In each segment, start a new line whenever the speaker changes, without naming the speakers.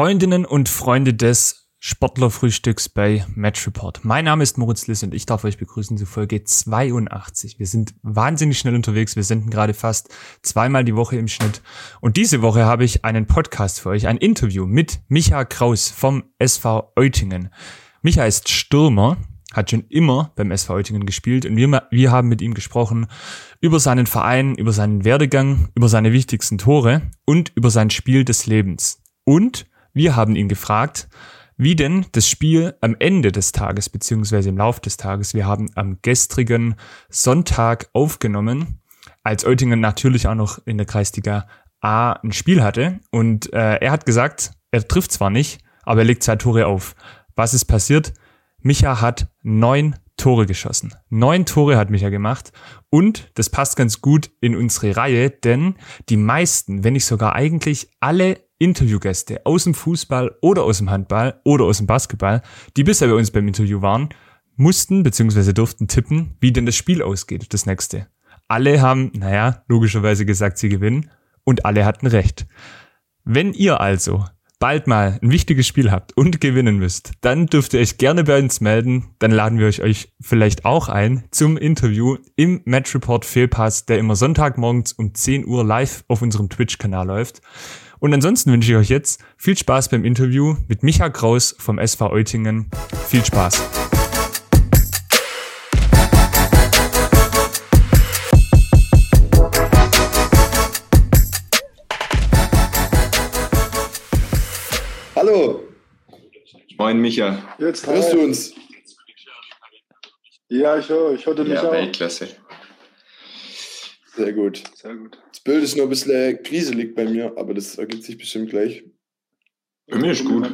Freundinnen und Freunde des Sportlerfrühstücks bei Match Report. Mein Name ist Moritz Liss und ich darf euch begrüßen zu Folge 82. Wir sind wahnsinnig schnell unterwegs. Wir senden gerade fast zweimal die Woche im Schnitt. Und diese Woche habe ich einen Podcast für euch, ein Interview mit Micha Kraus vom SV Eutingen. Micha ist Stürmer, hat schon immer beim SV Eutingen gespielt und wir, wir haben mit ihm gesprochen über seinen Verein, über seinen Werdegang, über seine wichtigsten Tore und über sein Spiel des Lebens. Und wir haben ihn gefragt, wie denn das Spiel am Ende des Tages beziehungsweise im Lauf des Tages, wir haben am gestrigen Sonntag aufgenommen, als Eutingen natürlich auch noch in der Kreisliga A ein Spiel hatte und äh, er hat gesagt, er trifft zwar nicht, aber er legt zwei Tore auf. Was ist passiert? Micha hat neun Tore geschossen. Neun Tore hat Micha gemacht und das passt ganz gut in unsere Reihe, denn die meisten, wenn nicht sogar eigentlich alle Interviewgäste aus dem Fußball oder aus dem Handball oder aus dem Basketball, die bisher bei uns beim Interview waren, mussten bzw. durften tippen, wie denn das Spiel ausgeht, das nächste. Alle haben, naja, logischerweise gesagt, sie gewinnen und alle hatten recht. Wenn ihr also bald mal ein wichtiges Spiel habt und gewinnen müsst, dann dürft ihr euch gerne bei uns melden. Dann laden wir euch, euch vielleicht auch ein zum Interview im Match Report Fehlpass, der immer Sonntagmorgens um 10 Uhr live auf unserem Twitch-Kanal läuft. Und ansonsten wünsche ich euch jetzt viel Spaß beim Interview mit Micha Kraus vom SV Eutingen. Viel Spaß!
Hallo.
Moin, Micha.
Jetzt hörst du uns.
Ja, ich höre, ich hörte dich
ja,
auch.
Weltklasse.
Sehr gut.
Sehr gut.
Das Bild ist nur ein bisschen kriselig bei mir, aber das ergibt sich bestimmt gleich.
Bei mir ist gut.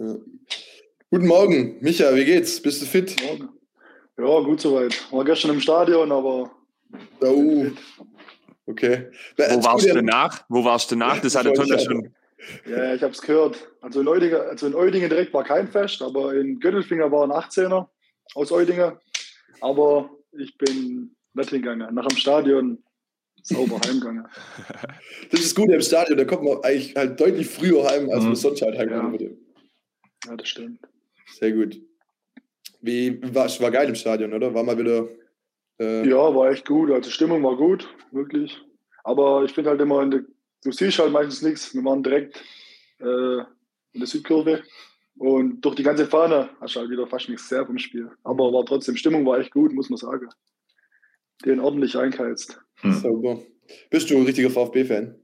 Ja. Guten Morgen, Micha, wie geht's? Bist du fit?
Morgen. Ja, gut soweit. War gestern im Stadion, aber.
Oh. Okay.
Wo warst du nach? Wo warst du nach? Das hat der Tonne schon.
Ja, ich habe es gehört. Also in, Eudingen, also in Eudingen direkt war kein Fest, aber in Göttelfinger war ein 18er aus Eudingen. Aber ich bin nicht hingegangen. Nach dem Stadion sauber heimgegangen.
Das ist gut im Stadion, da kommt man eigentlich halt deutlich früher heim, als man
Mhm.
sonst halt heimkommen
Ja.
würde.
Ja, das stimmt.
Sehr gut. Wie war, war geil im Stadion, oder? War mal wieder. Äh,
Ja, war echt gut. Also Stimmung war gut, wirklich. Aber ich finde halt immer, in der, du siehst halt meistens nichts. Wir waren direkt äh, in der Südkurve. Und durch die ganze Fahne hast du halt wieder fast nichts sehr vom Spiel. Aber war trotzdem, Stimmung war echt gut, muss man sagen. Den ordentlich einkeizt.
Hm.
Sauber. Bist du ein richtiger VfB-Fan?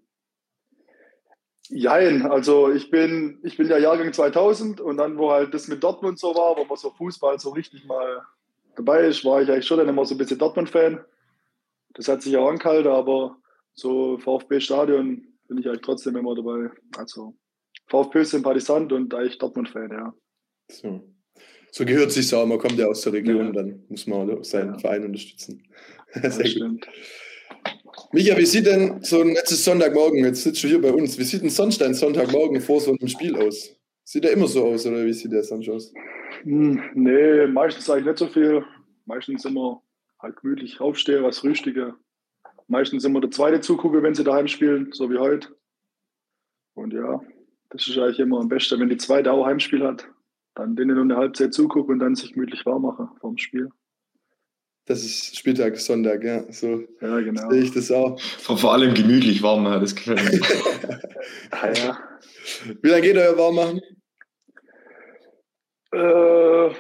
Jein, also ich bin, ich bin ja Jahrgang 2000 und dann, wo halt das mit Dortmund so war, wo man so Fußball so richtig mal dabei ist, war ich eigentlich schon dann immer so ein bisschen Dortmund-Fan. Das hat sich auch angehalten, aber so VfB-Stadion bin ich eigentlich trotzdem immer dabei. Also VfB-Sympathisant und eigentlich Dortmund-Fan, ja.
So. So gehört sich auch, man kommt ja aus der Region,
Ja.
dann muss man seinen
Ja.
Verein unterstützen. Sehr gut.
stimmt.
Micha, wie sieht denn so ein letztes Sonntagmorgen, jetzt sitzt du hier bei uns, wie sieht denn sonst dein Sonntagmorgen vor so einem Spiel aus? Sieht der immer so aus oder wie sieht der sonst aus?
Hm, nee, meistens eigentlich nicht so viel. Meistens immer halt gemütlich aufstehe, was frühstücke. Meistens immer der zweite zugucke, wenn sie daheim spielen, so wie heute. Und ja, das ist eigentlich immer am besten, wenn die zweite auch Heimspiel hat. Dann denen nur eine Halbzeit zugucken und dann sich gemütlich warm machen vorm Spiel.
Das ist Spieltag, Sonntag, ja. So
Ja, genau.
sehe ich das auch.
Vor, vor allem gemütlich warm, ja, das gefällt mir.
Ah, ja.
Wie lange geht euer Warmmachen?
Äh,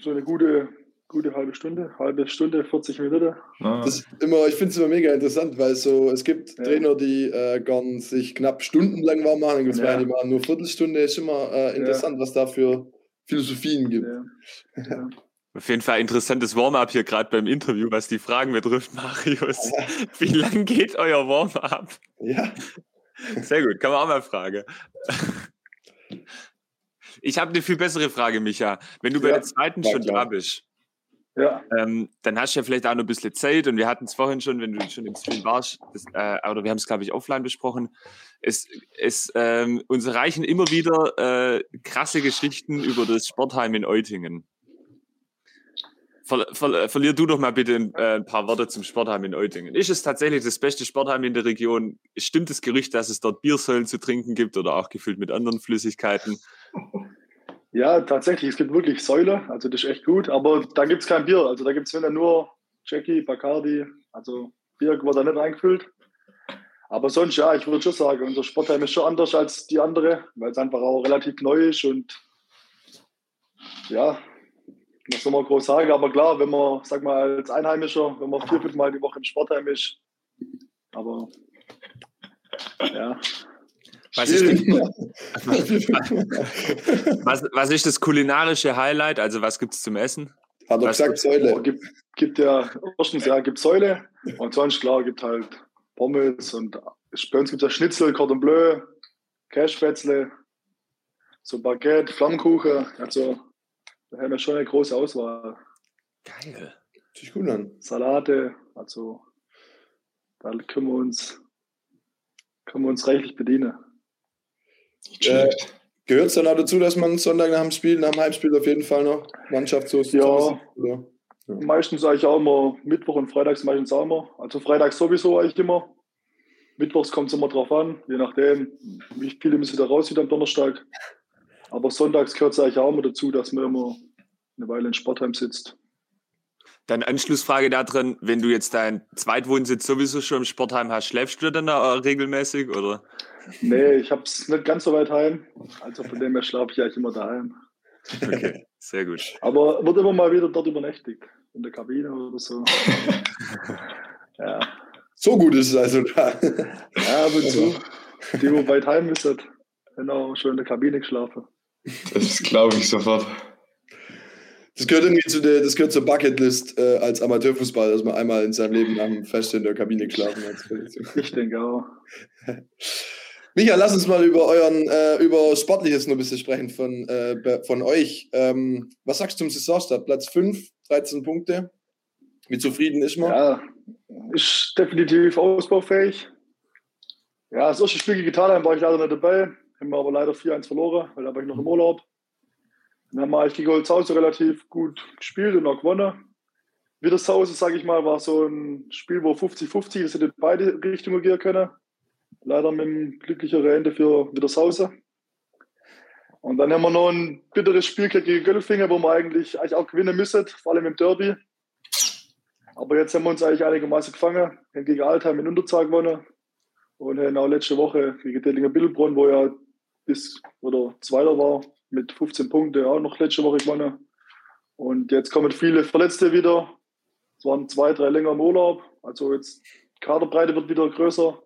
so eine gute, gute halbe Stunde, halbe Stunde, 40 Minuten.
Ah,
Das ist immer, ich finde es immer mega interessant, weil so, es gibt
Ja.
Trainer, die äh, gern sich knapp stundenlang warm machen, dann gibt es
Ja.
die machen nur Viertelstunde. Ist immer äh, interessant, was da für Philosophien gibt.
Ja. Ja.
Auf jeden Fall interessantes Warm-up hier gerade beim Interview, was die Fragen betrifft, Marius. Wie lang geht euer Warm-up?
Ja,
Sehr gut, kann man auch mal fragen. Ich habe eine viel bessere Frage, Micha. Wenn du bei
Ja,
der zweiten schon
klar.
da bist, ähm, dann hast du ja vielleicht auch noch ein bisschen Zeit und wir hatten es vorhin schon, wenn du schon im Stream warst, das, äh, oder wir haben es, glaube ich, offline besprochen. Es, es ähm, uns erreichen immer wieder äh, krasse Geschichten über das Sportheim in Eutingen. Ver, ver, verlier du doch mal bitte ein, äh, ein, paar Worte zum Sportheim in Eutingen. Ist es tatsächlich das beste Sportheim in der Region? Stimmt das Gerücht, dass es dort Biersäulen zu trinken gibt oder auch gefüllt mit anderen Flüssigkeiten?
Ja, tatsächlich, es gibt wirklich Säule, also das ist echt gut, aber da gibt es kein Bier. Also da gibt es nur Jackie, Bacardi, also Bier wird da nicht eingefüllt. Aber sonst, ja, ich würde schon sagen, unser Sportheim ist schon anders als die andere, weil es einfach auch relativ neu ist und ja, was soll man groß sagen, aber klar, wenn man, sag mal, als Einheimischer, wenn man vier, fünf Mal die Woche im Sportheim ist, aber ja.
Was ist, denn, was, was ist, das kulinarische Highlight? Also was gibt es zum Essen?
Hat er gesagt, Säule.
Oh, gibt, gibt ja, erstens ja, gibt Säule und sonst klar gibt halt Pommes und bei uns gibt es ja Schnitzel, Cordon Bleu, Cashspätzle, so Baguette, Flammkuchen, also da haben wir schon eine große Auswahl.
Geil.
Sich gut an.
Salate, also da können wir uns, können wir uns reichlich bedienen.
Äh, Gehört es dann auch dazu, dass man Sonntag nach dem Spiel, nach dem Heimspiel auf jeden Fall noch Mannschaft so
ja, ja, meistens eigentlich auch immer Mittwoch und Freitags meistens auch immer. Also Freitags sowieso eigentlich immer. Mittwochs kommt es immer drauf an, je nachdem, wie viele müssen da raus wieder am Donnerstag. Aber sonntags gehört es eigentlich auch immer dazu, dass man immer eine Weile in Sportheim sitzt.
Dann Anschlussfrage da drin, wenn du jetzt deinen Zweitwohnsitz sowieso schon im Sportheim hast, schläfst du dann da regelmäßig oder?
Nee, ich habe es nicht ganz so weit heim. Also von dem her schlafe ich eigentlich immer daheim.
Okay, sehr gut.
Aber wird immer mal wieder dort übernächtigt. In der Kabine oder so. ja.
So gut ist es also da.
Ja, ab und zu. Die, wo weit heim ist, hat genau schon in der Kabine geschlafen.
Das glaube ich sofort.
Das gehört irgendwie zu der, das gehört zur Bucketlist äh, als Amateurfußball, dass man einmal in seinem Leben lang fest in der Kabine geschlafen hat.
Ich denke auch.
Micha, lass uns mal über euren, äh, über Sportliches noch ein bisschen sprechen von, äh, von euch. Ähm, was sagst du zum Saisonstart? Platz 5, 13 Punkte. Wie zufrieden ist man?
Ja, ist definitiv ausbaufähig. Ja, das erste Spiel gegen Italien war ich leider nicht dabei. Haben wir aber leider 4-1 verloren, weil da war ich noch im Urlaub. Dann haben wir eigentlich gegen Holzhausen relativ gut gespielt und auch gewonnen. Wiedershausen, sage ich mal, war so ein Spiel, wo 50-50 ist, hätte beide Richtungen gehen können. Leider mit einem glücklicheren Ende für Wiedershausen. Und dann haben wir noch ein bitteres Spiel gegen Göllfinger, wo wir eigentlich, eigentlich auch gewinnen müssen, vor allem im Derby. Aber jetzt haben wir uns eigentlich einigermaßen gefangen. Haben gegen Altheim in Unterzahl gewonnen. Und haben auch letzte Woche gegen Dellinger Billbrunn, wo ja bis oder Zweiter war, mit 15 Punkten auch noch letzte Woche gewonnen. Und jetzt kommen viele Verletzte wieder. Es waren zwei, drei länger im Urlaub. Also jetzt Kaderbreite wird wieder größer.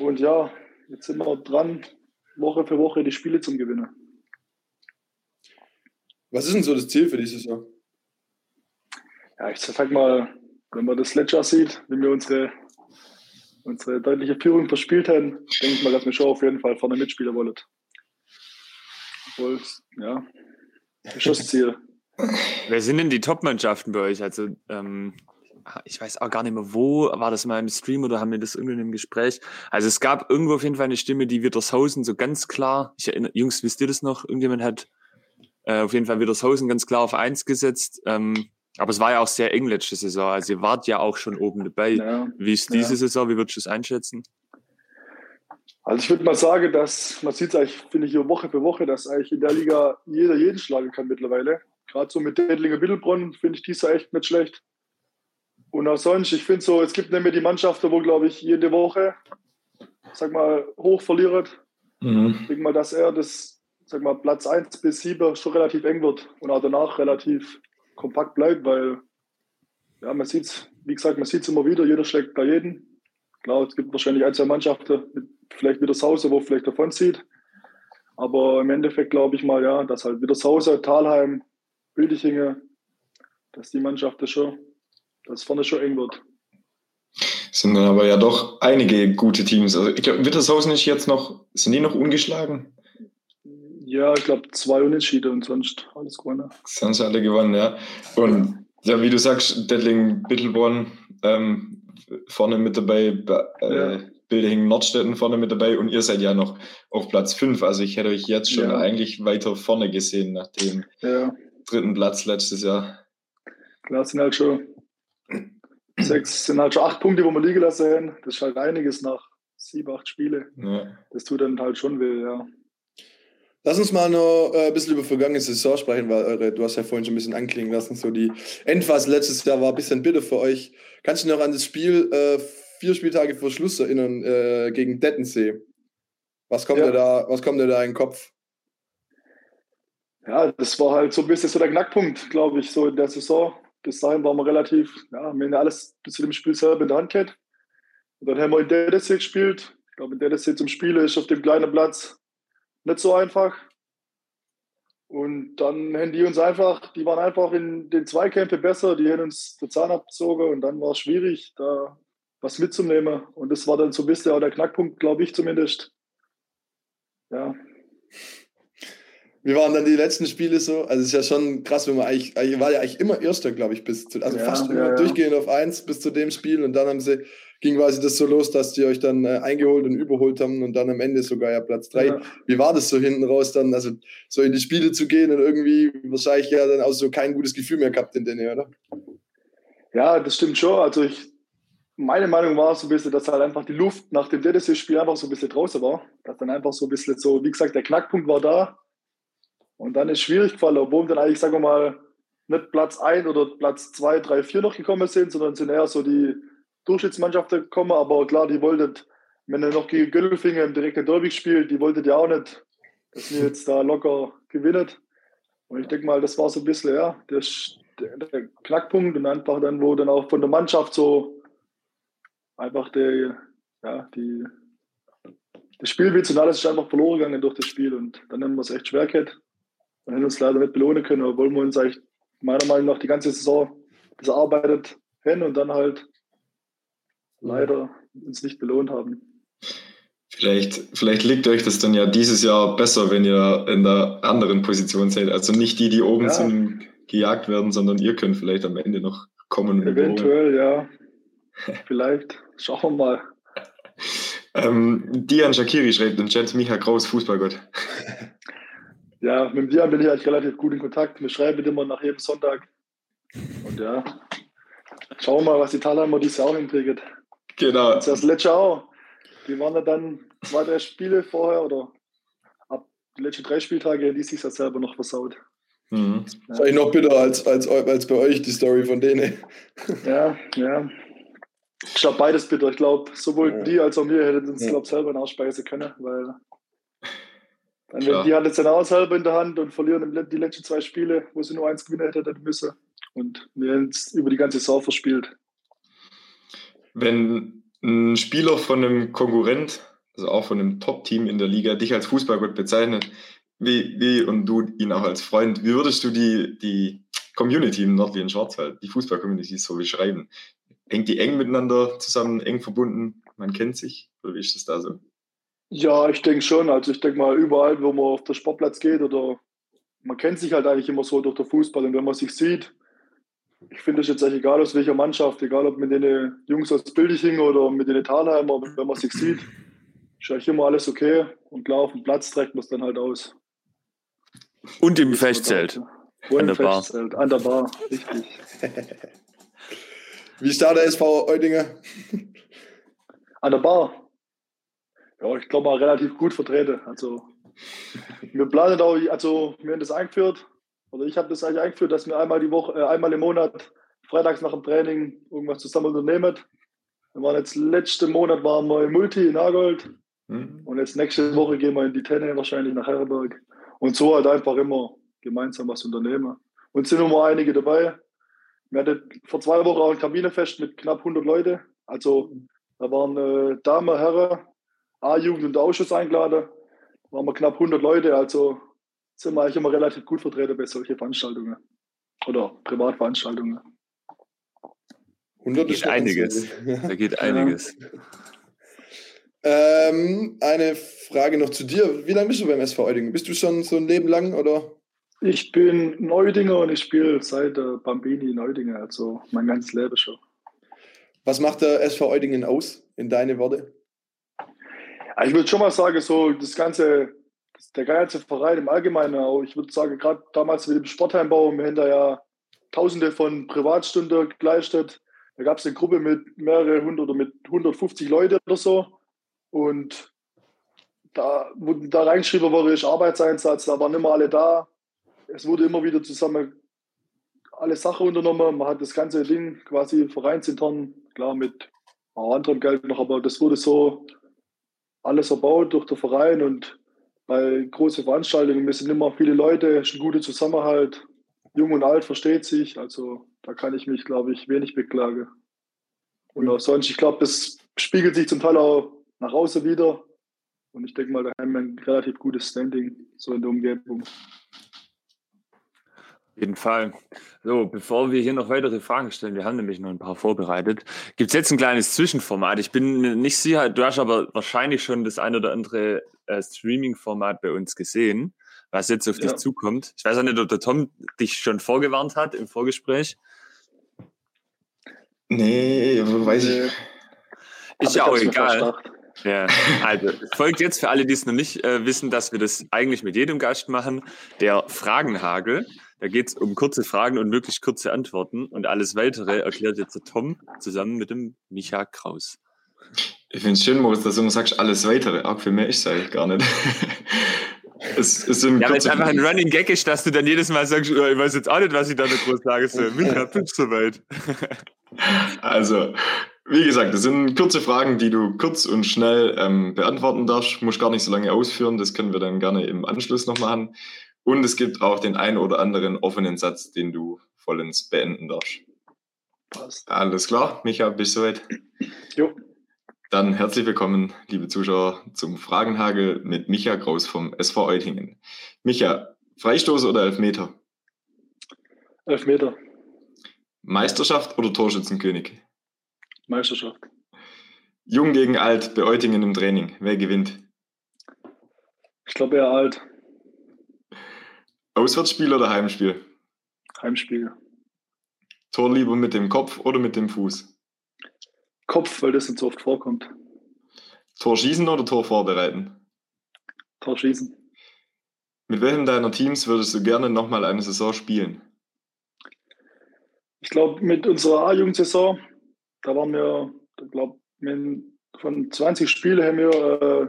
Und ja, jetzt sind wir dran, Woche für Woche die Spiele zum Gewinnen.
Was ist denn so das Ziel für dieses Jahr?
Ja, ich sag mal, wenn man das letzte Jahr sieht, wenn wir unsere, unsere deutliche Führung verspielt haben, denke ich mal, dass wir schon auf jeden Fall vorne mitspielen wollen. Obwohl, ja, das ist das Ziel.
Wer sind denn die Top-Mannschaften bei euch? Also, ähm, ich weiß auch gar nicht mehr, wo war das mal im Stream oder haben wir das irgendwie im Gespräch? Also es gab irgendwo auf jeden Fall eine Stimme, die Wittershausen so ganz klar, ich erinnere, Jungs, wisst ihr das noch? Irgendjemand hat äh, auf jeden Fall Wittershausen ganz klar auf eins gesetzt. Ähm, aber es war ja auch sehr eng letzte Saison. Also ihr wart ja auch schon oben dabei. Ja, wie ist diese ja. Saison? Wie würdest du es einschätzen?
Also ich würde mal sagen, dass man sieht es eigentlich, finde ich, hier Woche für Woche, dass eigentlich in der Liga jeder jeden schlagen kann mittlerweile. Gerade so mit Dettlinger Mittelbronn finde ich dieser echt nicht schlecht. Und auch sonst, ich finde so, es gibt nämlich die Mannschaften, wo, glaube ich, jede Woche, sag mal, hoch verliert. Mhm. Ich denke mal, dass er das, sag mal, Platz 1 bis 7 schon relativ eng wird und auch danach relativ kompakt bleibt, weil, ja, man sieht es, wie gesagt, man sieht es immer wieder, jeder schlägt bei jedem. Klar, es gibt wahrscheinlich ein, zwei Mannschaften, mit vielleicht wieder Sause, wo vielleicht davon zieht. Aber im Endeffekt glaube ich mal, ja, dass halt wieder Sause, Talheim, Bildichinge, dass die Mannschaft das schon, dass vorne schon eng wird.
Sind dann aber ja doch einige gute Teams. Also ich glaube, Wittershausen ist jetzt noch, sind die noch ungeschlagen?
Ja, ich glaube zwei Unentschiede und sonst alles gewonnen.
Sonst alle gewonnen, ja. Und ja, wie du sagst, Dettling, Bittelborn, ähm, vorne mit dabei, äh, ja. Bilding Nordstetten vorne mit dabei und ihr seid ja noch auf Platz 5. Also ich hätte euch jetzt schon ja. eigentlich weiter vorne gesehen nach dem ja. dritten Platz letztes Jahr.
Klar, sind halt schon sechs, sind halt schon acht Punkte, wo wir liegen lassen haben. Das ist halt einiges nach sieben, acht Spiele.
Ja.
Das tut dann halt schon weh, ja.
Lass uns mal noch äh, ein bisschen über vergangene Saison sprechen, weil eure, du hast ja vorhin schon ein bisschen anklingen lassen, so die Endphase letztes Jahr war ein bisschen bitter für euch. Kannst du dich noch an das Spiel äh, vier Spieltage vor Schluss erinnern äh, gegen Dettensee? Was kommt
Ja.
dir da, was kommt dir da in den Kopf?
Ja, das war halt so ein bisschen so der Knackpunkt, glaube ich, so in der Saison. Bis dahin waren wir relativ, ja, wir haben alles bis zu dem Spiel selber in der Hand gehabt. Und dann haben wir in Dedesee gespielt. Ich glaube, in Dedesee zum Spielen ist auf dem kleinen Platz nicht so einfach. Und dann haben die uns einfach, die waren einfach in den Zweikämpfen besser, die haben uns den Zahn abgezogen und dann war es schwierig, da was mitzunehmen. Und das war dann so ein bisschen auch der Knackpunkt, glaube ich zumindest. Ja,
Wie waren dann die letzten Spiele so? Also es ist ja schon krass, wenn man eigentlich, eigentlich war ja eigentlich immer Erster, glaube ich, bis zu, also
Ja,
fast
ja,
immer
ja.
durchgehend auf eins bis zu dem Spiel und dann haben sie, ging quasi das so los, dass die euch dann äh, eingeholt und überholt haben und dann am Ende sogar ja Platz drei. Wie war das so hinten raus dann, also so in die Spiele zu gehen und irgendwie wahrscheinlich ja dann auch so kein gutes Gefühl mehr gehabt in denen, oder?
Ja, das stimmt schon. Also ich, meine Meinung war so ein bisschen, dass halt einfach die Luft nach dem DDC-Spiel einfach so ein bisschen draußen war. Dass dann einfach so ein bisschen so, wie gesagt, der Knackpunkt war da. Und dann ist schwierig gefallen, obwohl dann eigentlich, sagen wir mal, nicht Platz 1 oder Platz 2, 3, 4 noch gekommen sind, sondern sind eher so die Durchschnittsmannschaften gekommen. Aber klar, die wollten, wenn ihr noch gegen Gölfinger im direkten Derby spielt, die wollten ja auch nicht, dass wir jetzt da locker gewinnen. Und ich denke mal, das war so ein bisschen, ja, der, der, der Knackpunkt und einfach dann, wo dann auch von der Mannschaft so einfach der, ja, die, das Spielwitz und alles ist einfach verloren gegangen durch das Spiel und dann haben wir es echt schwer gehabt und haben uns leider nicht belohnen können, obwohl wir uns eigentlich meiner Meinung nach die ganze Saison das erarbeitet haben und dann halt leider uns nicht belohnt haben.
Vielleicht, vielleicht liegt euch das dann ja dieses Jahr besser, wenn ihr in der anderen Position seid. Also nicht die, die oben
Ja.
sind gejagt werden, sondern ihr könnt vielleicht am Ende noch kommen.
Eventuell, ja. Vielleicht. Schauen wir mal.
Ähm, Dian Shakiri schreibt in Chat, Micha Kraus, Fußballgott.
Ja, mit dem Dian bin ich eigentlich relativ gut in Kontakt. Wir schreiben immer nach jedem Sonntag. Und ja, schauen wir mal, was die Thalheimer dieses Jahr auch hinkriegen.
Genau.
Das ist das letzte auch. Die waren ja dann zwei, drei Spiele vorher oder ab die letzten drei Spieltage, die sich das selber noch versaut.
Mhm.
Das ist eigentlich noch bitter als, als, als bei euch die Story von denen.
Ja, ja. Ich glaube, beides bitter. Ich glaube, sowohl
Ja.
die als auch wir hätten uns,
Ja.
glaube selber in Ausspeise können, weil dann,
Klar.
wenn die hat jetzt dann auch selber in der Hand und verlieren die letzten zwei Spiele, wo sie nur eins gewinnen hätten müssen. Und wir haben es über die ganze Saison verspielt.
Wenn ein Spieler von einem Konkurrent, also auch von einem Top-Team in der Liga, dich als Fußballgott bezeichnet, wie, wie und du ihn auch als Freund, wie würdest du die, die Community im nördlichen Schwarzwald, die Fußball-Community so beschreiben? Hängt die eng miteinander zusammen, eng verbunden? Man kennt sich? Oder wie ist das da so?
Ja, ich denke schon. Also ich denke mal, überall, wo man auf den Sportplatz geht oder man kennt sich halt eigentlich immer so durch den Fußball. Und wenn man sich sieht, ich finde es jetzt eigentlich egal aus welcher Mannschaft, egal ob mit den Jungs aus Bildiching oder mit den Thalheimer, wenn man sich sieht, ist eigentlich immer alles okay. Und klar, auf dem Platz trägt man es dann halt aus.
Und im Festzelt.
Und
An
im
der Bar.
Festzelt, an der Bar, richtig.
Wie ist da der SV Eudinger?
An der Bar. Ja, ich glaube mal relativ gut vertreten. Also wir planen auch, also wir haben das eingeführt, oder ich habe das eigentlich eingeführt, dass wir einmal die Woche, äh, einmal im Monat, freitags nach dem Training, irgendwas zusammen unternehmen. Wir waren jetzt letzten Monat waren wir im Multi in Nagold
Hm?
und jetzt nächste Woche gehen wir in die Tenne wahrscheinlich nach Herrenberg. Und so halt einfach immer gemeinsam was unternehmen. Und es sind immer einige dabei. Wir hatten vor zwei Wochen auch ein Kabinenfest mit knapp 100 Leute. Also da waren äh, Damen, Herren, A-Jugend und Ausschuss eingeladen. Da waren wir knapp 100 Leute. Also sind wir eigentlich immer relativ gut vertreten bei solchen Veranstaltungen. Oder Privatveranstaltungen.
100
Geht
ist schon
einiges. Da geht einiges.
Ähm, eine Frage noch zu dir. Wie lange bist du beim SV Eudingen? Bist du schon so ein Leben lang oder?
Ich bin Neudinger und ich spiele seit äh, Bambini Neudinger, also mein ganzes Leben schon.
Was macht der SV Eudingen aus, in deine Worte?
Ja, Ich würde schon mal sagen, so das ganze, der ganze Verein im Allgemeinen, auch, ich würde sagen, gerade damals mit dem Sportheimbau, wir haben da ja tausende von Privatstunden geleistet. Da gab es eine Gruppe mit mehrere hundert oder mit 150 Leuten oder so. Und da, wo da reingeschrieben wurde, ist Arbeitseinsatz, da waren immer alle da. Es wurde immer wieder zusammen alle Sachen unternommen. Man hat das ganze Ding quasi vereinsintern, klar mit anderem Geld noch, aber das wurde so alles erbaut durch den Verein und bei großen Veranstaltungen, wir sind immer viele Leute, ist ein guter Zusammenhalt, jung und alt versteht sich, also da kann ich mich, glaube ich, wenig beklagen. Und auch sonst, ich glaube, das spiegelt sich zum Teil auch nach außen wieder. Und ich denke mal, da haben wir ein relativ gutes Standing so in der Umgebung.
Auf jeden Fall. So, bevor wir hier noch weitere Fragen stellen, wir haben nämlich noch ein paar vorbereitet, gibt es jetzt ein kleines Zwischenformat. Ich bin mir nicht sicher, du hast aber wahrscheinlich schon das ein oder andere äh, Streaming-Format bei uns gesehen, was jetzt auf ja. dich zukommt. Ich weiß auch nicht, ob der Tom dich schon vorgewarnt hat im Vorgespräch.
Nee, weiß ich.
Ist ja auch egal. Ja, also folgt jetzt für alle, die es noch nicht äh, wissen, dass wir das eigentlich mit jedem Gast machen, der Fragenhagel. Da geht es um kurze Fragen und wirklich kurze Antworten. Und alles Weitere erklärt jetzt der Tom zusammen mit dem Micha Kraus.
Ich finde es schön, Moritz, dass du immer sagst, alles Weitere. Auch für mich ist es eigentlich gar nicht.
es, es sind ja, weil es einfach ein Running Gag ist, dass du dann jedes Mal sagst, oh, ich weiß jetzt auch nicht, was ich da noch groß sage. So, Micha, bist du soweit?
also, wie gesagt, das sind kurze Fragen, die du kurz und schnell ähm, beantworten darfst. Muss gar nicht so lange ausführen. Das können wir dann gerne im Anschluss noch machen. Und es gibt auch den einen oder anderen offenen Satz, den du vollends beenden darfst. Passt. Alles klar, Micha, bist du soweit? Jo. Dann herzlich willkommen, liebe Zuschauer, zum Fragenhagel mit Micha Kraus vom SV Eutingen. Micha, Freistoß oder Elfmeter?
Elfmeter.
Meisterschaft oder Torschützenkönig?
Meisterschaft.
Jung gegen alt bei Eutingen im Training. Wer gewinnt?
Ich glaube eher alt.
Auswärtsspiel oder Heimspiel?
Heimspiel.
Tor lieber mit dem Kopf oder mit dem Fuß?
Kopf, weil das nicht so oft vorkommt.
Tor schießen oder Tor vorbereiten?
Tor schießen.
Mit welchem deiner Teams würdest du gerne nochmal eine Saison spielen?
Ich glaube, mit unserer A-Jugendsaison da waren wir, ich glaube, von 20 Spielen haben wir äh,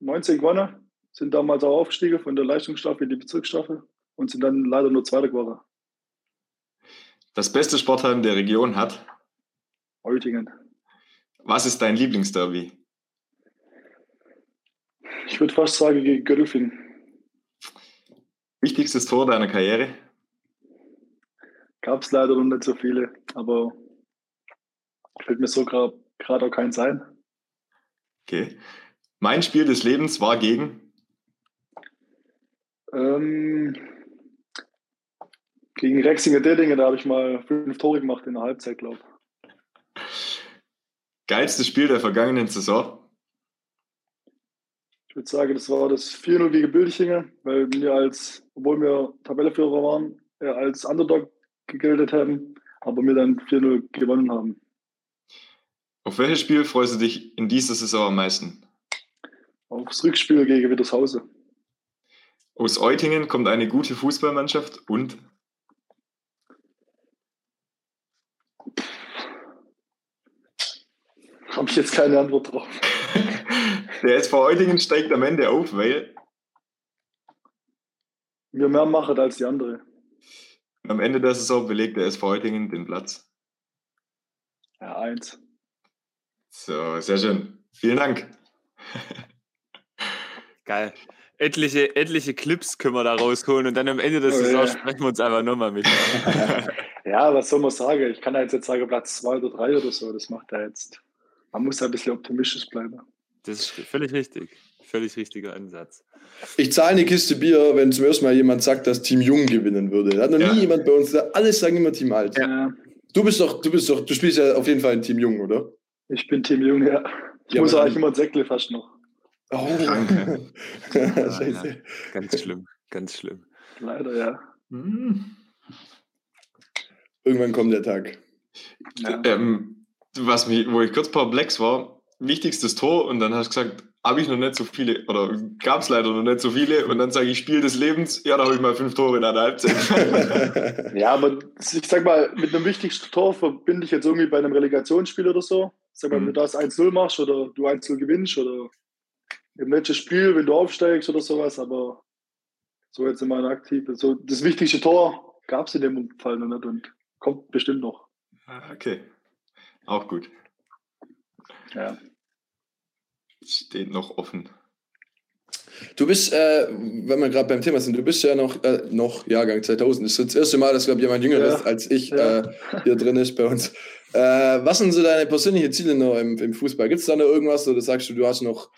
19 gewonnen, sind damals auch aufgestiegen von der Leistungsstaffel in die Bezirksstaffel und sind dann leider nur Zweiter geworden.
Das beste Sportheim der Region hat?
Eutingen.
Was ist dein Lieblingsderby?
Ich würde fast sagen gegen Gödelfing.
Wichtigstes Tor deiner Karriere?
Gab es leider noch nicht so viele, aber Fällt mir so gerade auch keins ein.
Okay. Mein Spiel des Lebens war gegen?
Ähm, gegen Rexinger Dedingen, da habe ich mal fünf Tore gemacht in der Halbzeit, glaube ich.
Geilstes Spiel der vergangenen Saison?
Ich würde sagen, das war das 4-0 gegen Bildchingen, weil wir als, obwohl wir Tabelleführer waren, als Underdog gegeltet haben, aber wir dann 4-0 gewonnen haben.
Auf welches Spiel freust du dich in dieser Saison am meisten?
Aufs Rückspiel gegen Wittershausen.
Aus Eutingen kommt eine gute Fußballmannschaft und?
Habe ich jetzt keine Antwort drauf.
Der SV Eutingen steigt am Ende auf, weil
wir mehr machen als die andere.
Am Ende der Saison belegt der SV Eutingen den Platz.
Ja, eins.
So, sehr schön. Vielen Dank.
Geil. Etliche, etliche Clips können wir da rausholen und dann am Ende des oh, Saison ja. sprechen wir uns einfach nochmal mit.
ja, was soll man sagen? Ich kann ja jetzt, jetzt sagen Platz zwei oder drei oder so. Das macht er jetzt. Man muss ein bisschen optimistisch bleiben.
Das ist völlig richtig. Völlig richtiger Ansatz.
Ich zahle eine Kiste Bier, wenn zum ersten Mal jemand sagt, dass Team Jung gewinnen würde. Da hat noch ja. nie jemand bei uns, alles sagen immer Team Alt. Ja. Du bist doch, du bist doch, du spielst ja auf jeden Fall in Team Jung, oder?
Ich bin Team Jung, ja. Ich ja, muss eigentlich immer ein Säckle fast noch.
Oh, Danke. ja, ganz schlimm, ganz schlimm.
Leider, ja. Mhm.
Irgendwann kommt der Tag.
Ja. Ähm, was mich, wo ich kurz perplex war, wichtigstes Tor und dann hast du gesagt, habe ich noch nicht so viele, oder gab es leider noch nicht so viele. Und dann sage ich, Spiel des Lebens, ja, da habe ich mal fünf Tore in einer Halbzeit.
ja, aber ich sag mal, mit einem wichtigsten Tor verbinde ich jetzt irgendwie bei einem Relegationsspiel oder so. Sag mal, mhm. wenn du das 1-0 machst oder du 1-0 gewinnst oder im letzten Spiel, wenn du aufsteigst oder sowas, aber so jetzt in meiner Aktive. So, das wichtigste Tor gab es in dem Fall noch nicht und kommt bestimmt noch.
Ah, okay. Auch gut.
Ja
steht noch offen.
Du bist, äh, wenn wir gerade beim Thema sind, du bist ja noch, äh, noch Jahrgang 2000. Das ist das erste Mal, dass, glaube ich, jemand jünger ja. ist als ich ja. äh, hier drin ist bei uns. Äh, was sind so deine persönlichen Ziele noch im, im Fußball? Gibt es da noch irgendwas oder sagst du, du hast noch,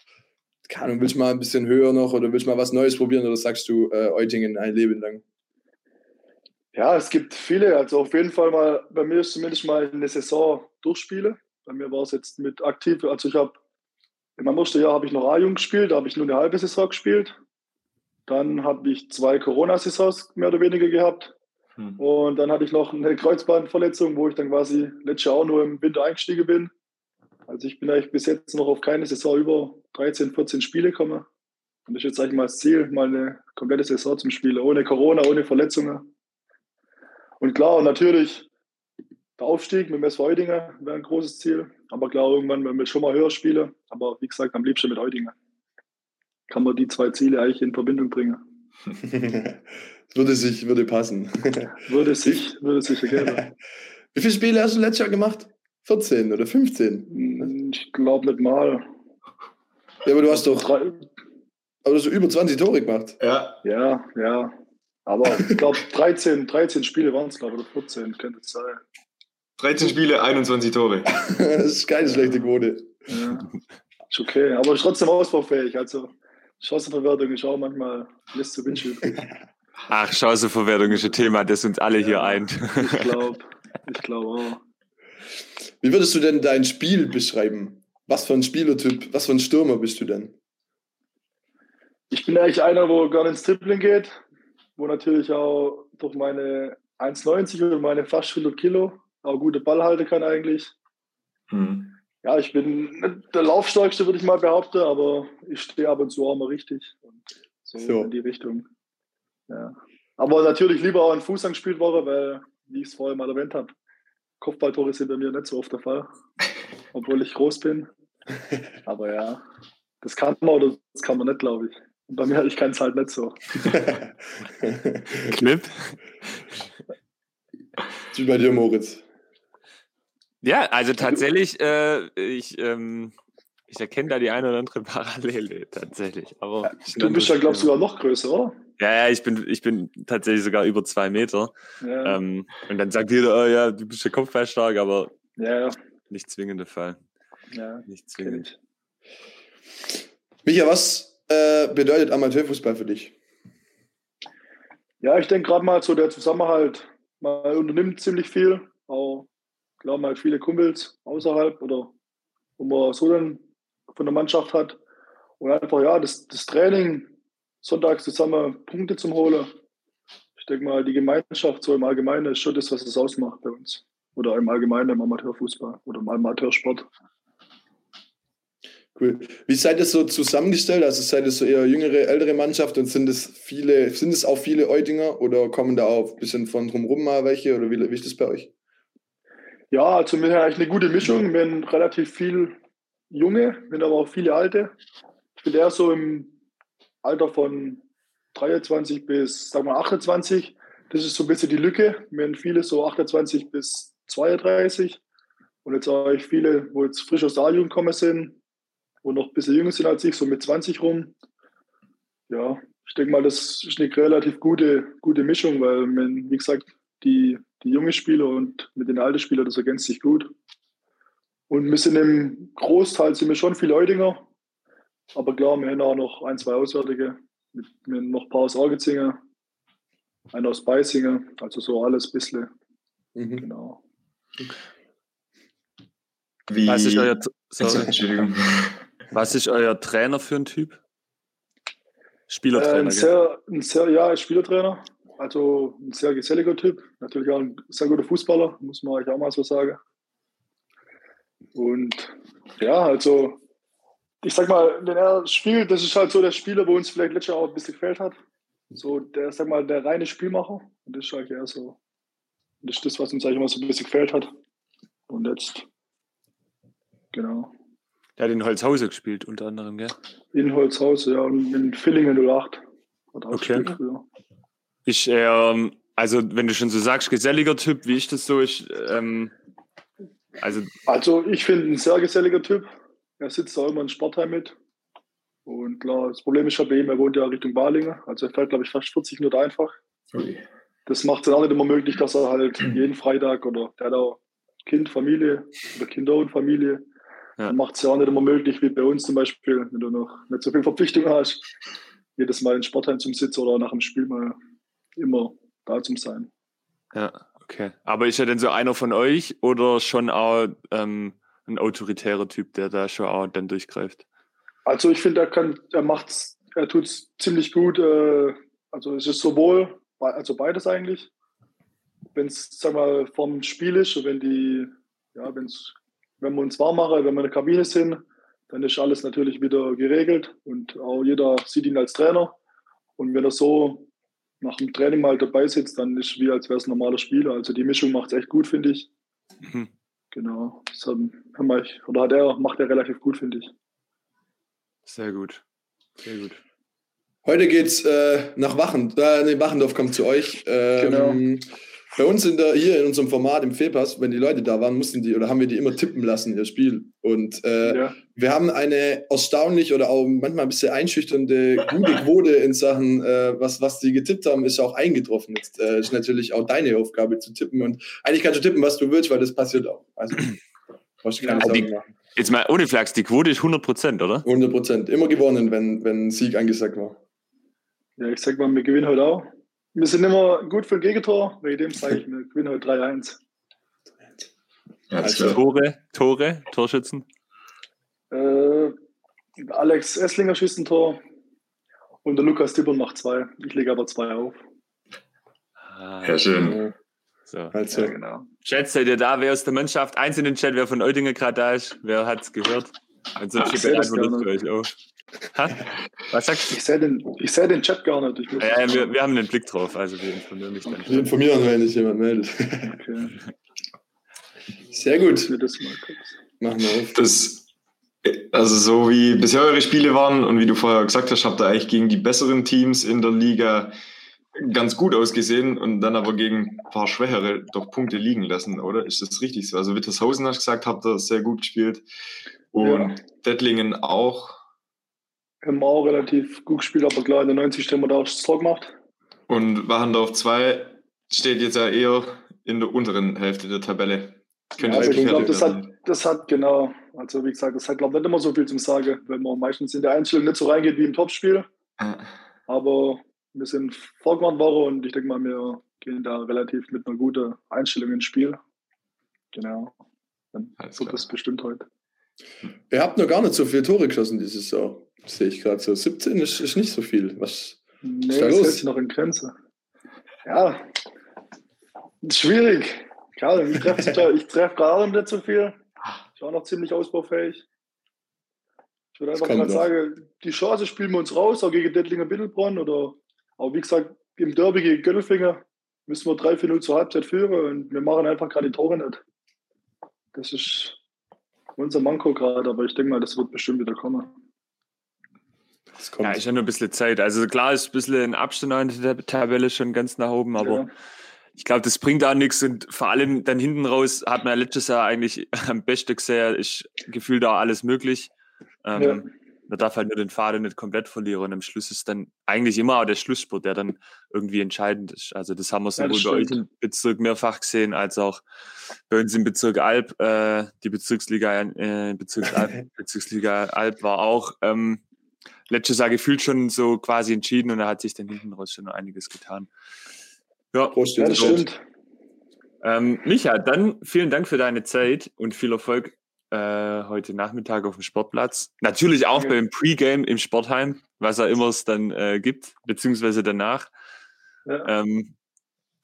keine Ahnung, willst mal ein bisschen höher noch oder willst mal was Neues probieren oder sagst du äh, Eutingen ein Leben lang?
Ja, es gibt viele. Also auf jeden Fall mal, bei mir ist zumindest mal eine Saison durchspiele. Bei mir war es jetzt mit aktiv, also ich habe in meinem ersten Jahr habe ich noch A-Jung gespielt, da habe ich nur eine halbe Saison gespielt. Dann habe ich zwei Corona-Saisons mehr oder weniger gehabt. Hm. Und dann hatte ich noch eine Kreuzbandverletzung, wo ich dann quasi letztes Jahr auch nur im Winter eingestiegen bin. Also ich bin eigentlich bis jetzt noch auf keine Saison über 13, 14 Spiele gekommen. Und das ist jetzt sage ich mal das Ziel, mal eine komplette Saison zum Spielen, ohne Corona, ohne Verletzungen. Und klar, natürlich der Aufstieg mit dem SV Heudingen wäre ein großes Ziel. Aber klar, irgendwann, wenn wir schon mal höher spielen, aber wie gesagt, am liebsten mit Heudingen, kann man die zwei Ziele eigentlich in Verbindung bringen.
würde sich, würde passen.
würde sich, würde sich gerne.
Wie viele Spiele hast du letztes Jahr gemacht? 14 oder 15?
Ich glaube nicht mal.
Ja, aber du hast doch Drei. aber du hast über 20 Tore gemacht.
Ja.
Ja, ja. Aber ich glaube 13, 13 Spiele waren es, glaube ich, oder 14, könnte es sein.
13 Spiele, 21 Tore.
das ist keine schlechte Quote.
Ja, ist okay, aber ist trotzdem ausbaufähig. Also Chancenverwertung ist auch manchmal lässt zu Windschild.
Ach, Chancenverwertung ist ein Thema, das uns alle ja, hier eint.
Ich glaube, ich glaube auch.
Wie würdest du denn dein Spiel beschreiben? Was für ein Spielertyp, was für ein Stürmer bist du denn?
Ich bin eigentlich einer, wo gar nicht ins Tripling geht, wo natürlich auch durch meine 1,90 und meine fast 100 Kilo auch gute Ball halten kann eigentlich. Hm. Ja, ich bin nicht der Laufstärkste, würde ich mal behaupten, aber ich stehe ab und zu auch mal richtig. Und so, so. in die Richtung. Ja. Aber natürlich lieber auch ein Fuß angespielt worden, weil, wie ich es vorher mal erwähnt habe, Kopfballtore sind bei mir nicht so oft der Fall, obwohl ich groß bin. Aber ja, das kann man oder das kann man nicht, glaube ich. Und bei mir, ich kann es halt nicht so.
Knipp.
Wie bei dir, Moritz.
Ja, also tatsächlich, äh, ich, ähm, ich erkenne da die eine oder andere Parallele tatsächlich. Aber ja,
du bist ja, glaube ich, sogar noch größer, oder?
Ja, ja, ich bin, ich bin tatsächlich sogar über zwei Meter. Ja. Ähm, und dann sagt jeder, oh ja, du bist ja kopfballstark, aber
ja.
nicht zwingende Fall.
Ja,
nicht zwingend.
Micha, was äh, bedeutet Amateurfußball für dich?
Ja, ich denke gerade mal so der Zusammenhalt. Man unternimmt ziemlich viel, auch glauben halt viele Kumpels außerhalb oder wo man so dann von der Mannschaft hat. Und einfach, ja, das, das Training, sonntags zusammen Punkte zum Holen. Ich denke mal, die Gemeinschaft so im Allgemeinen ist schon das, was es ausmacht bei uns. Oder im Allgemeinen im Amateurfußball oder im Amateursport.
Cool. Wie seid ihr so zusammengestellt? Also seid ihr so eher jüngere, ältere Mannschaft und sind es viele, sind es auch viele Eutinger oder kommen da auch ein bisschen von drumherum mal welche oder wie, wie ist das bei euch?
Ja, also wir haben eigentlich eine gute Mischung. Wir haben relativ viel Junge, wir haben aber auch viele Alte. Ich bin eher so im Alter von 23 bis, sagen wir 28. Das ist so ein bisschen die Lücke. Wir haben viele so 28 bis 32. Und jetzt habe ich viele, wo jetzt frisch aus der A-Jugend gekommen sind, wo noch ein bisschen jünger sind als ich, so mit 20 rum. Ja, ich denke mal, das ist eine relativ gute, gute Mischung, weil, man, wie gesagt, die die junge Spieler und mit den alten Spielern, das ergänzt sich gut. Und wir sind im Großteil sind wir schon viel Leudinger. Aber klar, wir haben auch noch ein, zwei Auswärtige. Wir haben noch ein paar aus Argezingen, einer aus Beisingen, also so alles ein bisschen. Mhm. Genau.
Wie, was, ist euer, sorry, was ist euer Trainer für ein Typ?
Spielertrainer. Äh, ein, sehr, ein sehr, ja, Spielertrainer. Also ein sehr geselliger Typ, natürlich auch ein sehr guter Fußballer, muss man euch auch mal so sagen. Und ja, also ich sag mal, wenn er spielt, das ist halt so der Spieler, wo uns vielleicht letztes Jahr auch ein bisschen gefällt hat. So, der, sag mal, der reine Spielmacher. Und das ist eigentlich eher so, das ist das, was uns eigentlich immer so ein bisschen gefällt hat. Und jetzt, genau.
Der hat in Holzhause gespielt, unter anderem, gell?
In Holzhause, ja, und in Villingen 08. Hat er
Okay.
gespielt.
Ich, ähm, also wenn du schon so sagst, geselliger Typ, wie ich das so, ich, ähm, also
Also, ich finde ein sehr geselliger Typ. Er sitzt auch immer in Sportheim mit. Und klar, das Problem ist ja bei ihm, er wohnt ja Richtung Balingen. Also, er fährt, glaube ich, fast 40 Minuten einfach.
Ui.
Das macht es dann auch nicht immer möglich, dass er halt jeden Freitag oder der hat auch Kind, Familie oder Kinder und Familie.
Ja.
Macht es ja auch nicht immer möglich, wie bei uns zum Beispiel, wenn du noch nicht so viel Verpflichtung hast, jedes Mal in Sportheim zum Sitzen oder nach dem Spiel mal immer da zum sein.
Ja, okay. Aber ist er denn so einer von euch oder schon auch ähm, ein autoritärer Typ, der da schon auch dann durchgreift?
Also ich finde, er kann, er macht's, er tut's ziemlich gut. Äh, also es ist sowohl, also beides eigentlich. Wenn es, sag mal, vom Spiel ist wenn die, ja, wenn's, wenn wir uns warm machen, wenn wir in der Kabine sind, dann ist alles natürlich wieder geregelt und auch jeder sieht ihn als Trainer. Und wenn er so nach dem Training mal dabei sitzt, dann ist wie als wäre es ein normaler Spieler. Also die Mischung macht es echt gut, finde ich.
Mhm.
Genau. Das haben, haben wir, oder hat er, macht er relativ gut, finde ich.
Sehr gut. Sehr gut.
Heute geht's äh, nach Wachen. Äh, nee, Wachendorf kommt zu euch. Ähm, Bei uns in der, hier in unserem Format im Fehlpass, wenn die Leute da waren, mussten die oder haben wir die immer tippen lassen, ihr Spiel. Und äh,
Ja.
wir haben eine erstaunlich oder auch manchmal ein bisschen einschüchternde gute Quote in Sachen, äh, was, was die getippt haben, ist auch eingetroffen. Jetzt äh, ist natürlich auch deine Aufgabe zu tippen. Und eigentlich kannst du tippen, was du willst, weil das passiert auch. Also brauchst du keine
Ja,
Sorgen machen.
Jetzt mal ohne Flachs, die Quote ist 100 Prozent, oder?
100 Prozent. Immer gewonnen, wenn, wenn Sieg angesagt war.
Ja, ich sag mal, wir gewinnen heute auch. Wir sind immer gut für ein Gegentor, wegen dem sage ich, wir gewinnen heute 3-1.
Alles
Also-.
Tore, Tore, Torschützen.
Äh, Alex Esslinger schießt ein Tor und der Lukas Tippel macht zwei. Ich lege aber zwei auf.
Ah,
Ja, schön.
so.
Also,
Ja, genau.
Chat, seid ihr da? Wer aus der Mannschaft? Eins in den Chat, wer von Oettinger gerade da ist. Wer hat's gehört? Ansonsten
Ich seh das gerne.
für euch auch. Ha? Was sagst du?
Ich sehe den, ich seh den Chat gar nicht.
Ja, ja, wir, wir haben einen Blick drauf, also wir informieren mich dann.
wir informieren, wenn sich jemand meldet.
okay.
Sehr gut.
das mal kurz.
Machen wir auf.
Das, also so wie bisher eure Spiele waren und wie du vorher gesagt hast, habt ihr eigentlich gegen die besseren Teams in der Liga ganz gut ausgesehen und dann aber gegen ein paar schwächere doch Punkte liegen lassen, oder? Ist das richtig so? Also Wittershausen hast du gesagt, habt ihr sehr gut gespielt und
Ja.
Dettlingen auch.
Haben auch relativ gut gespielt, aber klar, in der 90 haben wir da auch das Tor gemacht.
Und Wachendorf 2 steht jetzt ja eher in der unteren Hälfte der Tabelle. Könnte
also ich glaube, das hat, das hat genau, also wie gesagt, das hat glaube ich nicht immer so viel zum Sagen, weil man meistens in der Einstellung nicht so reingeht wie im Topspiel.
Ja.
Aber wir sind vorgewarnt worden und ich denke mal, wir gehen da relativ mit einer guten Einstellung ins Spiel. Genau. Dann
Alles
wird
klar.
das bestimmt heute.
Ihr habt noch gar nicht so viele Tore geschossen dieses Jahr. Sehe ich gerade so. 17 ist, ist nicht so viel. Was?
Nee,
Ist da los?
hält noch in Grenze. Ja, schwierig. Klar, ich treffe treff gerade nicht so viel. Ich war noch ziemlich ausbaufähig. Ich würde einfach mal sagen, die Chance spielen wir uns raus, auch gegen Dettlinger Bittelbronn oder auch wie gesagt, im Derby gegen Göttelfinger müssen wir 3-4-0 zur Halbzeit führen und wir machen einfach gerade die Tore nicht. Das ist unser Manko gerade, aber ich denke mal, das wird bestimmt wieder kommen.
Das kommt.
Ja, ist ja nur ein bisschen Zeit. Also klar ist ein bisschen ein Abstand in der Tabelle schon ganz nach oben, aber
Ja.
ich glaube, das bringt auch nichts und vor allem dann hinten raus hat man ja letztes Jahr eigentlich am besten gesehen, ist gefühlt auch alles möglich. Ähm,
Ja.
Man darf halt nur den Faden nicht komplett verlieren und am Schluss ist dann eigentlich immer auch der Schlussspurt, der dann irgendwie entscheidend ist. Also das haben wir
Ja,
sowohl bei euch im Bezirk mehrfach gesehen, als auch bei uns im Bezirk Alb. Äh, die Bezirksliga, äh, Bezirks Alb, Bezirksliga Alb war auch ähm, letztes Jahr gefühlt schon so quasi entschieden und da hat sich dann hinten raus schon noch einiges getan. Ja,
Prost,
Ja, das stimmt.
ähm, Micha, dann vielen Dank für deine Zeit und viel Erfolg äh, heute Nachmittag auf dem Sportplatz. Natürlich auch
Ja.
beim Pre-Game im Sportheim, was auch immer es dann äh, gibt, beziehungsweise danach.
Ja.
Ähm,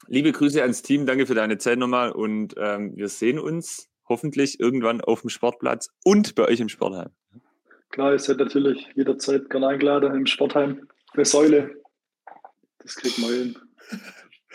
liebe Grüße ans Team, danke für deine Zeit nochmal und ähm, wir sehen uns hoffentlich irgendwann auf dem Sportplatz und bei euch im Sportheim.
Klar, ist ja natürlich jederzeit gerne eingeladen im Sportheim. Eine Säule. Das kriegt man hin.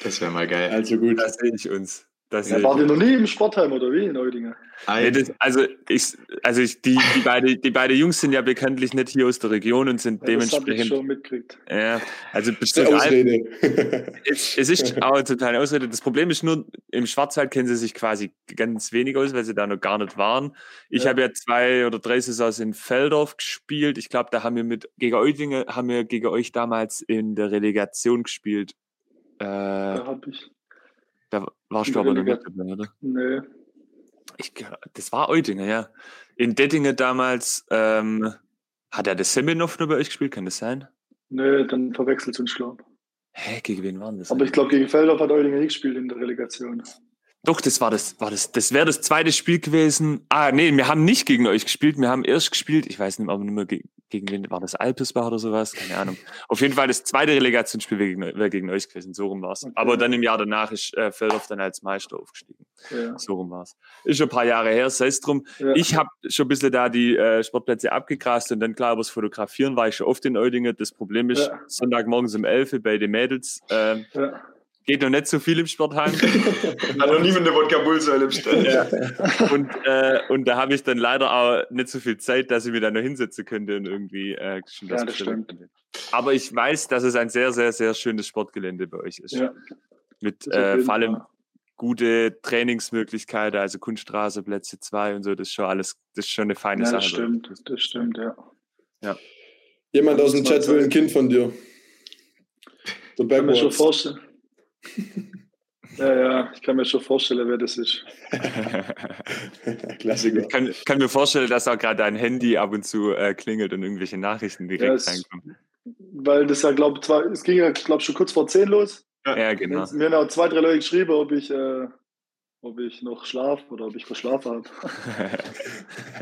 Das wäre mal geil.
Also gut.
Da sehe ich uns. Das
Ja, wart ihr noch nie im Sportheim oder wie in Eudingen?
Nee, das, also ich, also ich, die, die, beide, die beiden Jungs sind ja bekanntlich nicht hier aus der Region und sind
Ja, das hab ich
dementsprechend.
schon mitgekriegt.
Ja, also
Die
Bezirk Alm,
Ausrede.
es, es ist auch eine totale Ausrede. Das Problem ist nur, im Schwarzwald kennen sie sich quasi ganz wenig aus, weil sie da noch gar nicht waren. Ich
Ja.
habe ja zwei oder drei Saisons in Feldorf gespielt. Ich glaube, da haben wir mit gegen Eudingen haben wir gegen euch damals in der Relegation gespielt. Äh,
Da hab ich.
Da warst du aber noch nicht dabei, oder?
Nee.
Ich, das war Eudingen, ja. In Dettingen damals ähm, hat er das Semenov nur bei euch gespielt, kann das sein?
Nee, dann verwechselt uns Schlapp.
Hä, gegen wen waren das?
Aber ich glaube, gegen Feldorf hat Eudingen nicht gespielt in der Relegation.
Doch, das war das, war das, das wäre das zweite Spiel gewesen. Ah, nee, wir haben nicht gegen euch gespielt, wir haben erst gespielt, ich weiß nicht, aber nicht mehr gegen, wen, war das Alpesbach oder sowas? Keine Ahnung. Auf jeden Fall das zweite Relegationsspiel wäre gegen, euch gewesen, so rum war's.
Okay.
Aber dann im Jahr danach ist äh, Feldorf dann als Meister aufgestiegen.
Ja.
So rum war's. Ist schon ein paar Jahre her, sei es drum.
Ja.
Ich habe schon ein bisschen da die äh, Sportplätze abgegrast und dann klar, aber das Fotografieren war ich schon oft in Eudingen. Das Problem ist,
Ja.
Sonntagmorgens um 11 Uhr bei den Mädels,
Ja.
Geht noch nicht so viel im Sportheim.
Hat noch niemand eine Wodka Bullsäule bestellt.
und, äh, und da habe ich dann leider auch nicht so viel Zeit, dass ich mir da noch hinsetzen könnte und irgendwie äh, schon
Ja, das
bestellen
stimmt.
könnte. Aber ich weiß, dass es ein sehr, sehr, sehr schönes Sportgelände bei euch ist.
Ja.
Mit
Das
äh, vor allem gute Trainingsmöglichkeiten, also Kunststraße, Plätze 2 und so, das ist schon alles, das ist schon eine feine
Ja,
Sache.
das stimmt. Das stimmt, ja.
Jemand aus dem Chat will ein Kind von dir. So
Ich kann mir schon
backwards.
vorstellen. Ja, ja, ich kann mir schon vorstellen, wer das ist.
Klassiker.
Ich kann, kann mir vorstellen, dass auch gerade dein Handy ab und zu äh, klingelt und irgendwelche Nachrichten direkt
Ja, es-
reinkommen.
Weil das ja, glaube ich, es ging ja, glaube ich, schon kurz vor 10 los.
Ja, genau.
Mir haben auch zwei, drei Leute geschrieben, ob ich, äh, ob ich noch schlafe oder ob ich verschlafen habe.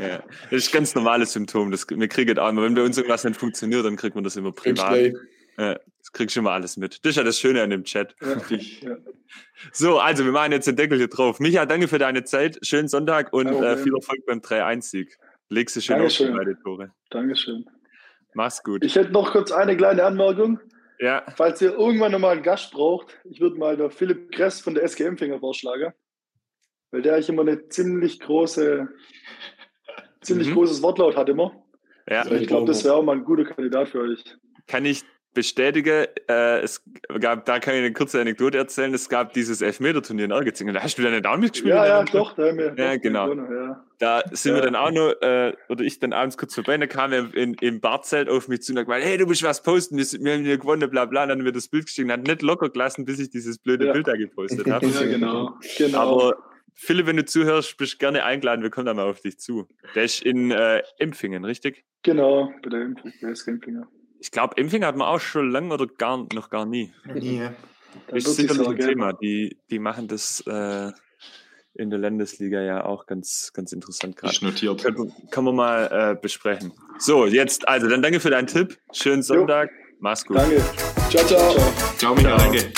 ja. Das ist ein ganz normales Symptom. Das, wir kriegen das auch immer. Wenn bei uns irgendwas nicht funktioniert, dann kriegt man das immer privat. Ja, das kriegst du immer alles mit. Das ist ja das Schöne an dem Chat.
Ja. Ja.
So, also wir machen jetzt den Deckel hier drauf. Micha, danke für deine Zeit. Schönen Sonntag und äh, viel Erfolg beim 3-1-Sieg. Legst du schön auf die
Dankeschön.
beiden Tore.
Dankeschön.
Mach's gut.
Ich hätte noch kurz eine kleine Anmerkung.
ja,
Falls ihr irgendwann nochmal einen Gast braucht, ich würde mal der Philipp Kress von der SG Empfänger vorschlagen. Weil der eigentlich immer eine ziemlich große, ziemlich
Mhm.
großes Wortlaut hat immer.
ja.
So.
Ich glaube, das wäre auch mal ein guter Kandidat für euch.
kann ich bestätigen. Äh, es gab, da kann ich eine kurze Anekdote erzählen. Es gab dieses Elfmeter-Turnier in Ergetzingen. Da hast du da nicht auch mitgespielt?
Ja, ja, doch, da haben wir.
Ja, genau.
gewonnen, Ja.
Da sind wir
Ja.
dann auch noch, äh, oder ich dann abends kurz vorbei, und da kam er in, im Barzelt auf mich zu und hat gemeint, hey, du musst was posten, wir, sind- wir haben hier gewonnen, bla bla. Und dann haben wir das Bild geschickt und hat nicht locker gelassen, bis ich dieses blöde
Ja.
Bild da gepostet habe.
ja, genau. genau.
Aber Philipp, wenn du zuhörst, bist du gerne eingeladen, wir kommen da mal auf dich zu. Der ist in äh, Empfingen, richtig?
genau, bei der Empfänger, bei der SG Empfänger.
Ich glaube, Empfingen hat man auch schon lange oder gar noch gar nie.
Nie.
Da
ist
wird sich's
sicherlich ein. Thema. Die, die machen das äh, in der Landesliga ja auch ganz, ganz interessant gerade.
Ist notiert.
Können, können wir mal äh, besprechen. So, jetzt, also dann danke für deinen Tipp. Schönen Sonntag. Mach's gut.
Danke.
Ciao, ciao.
Ciao, Micha, danke.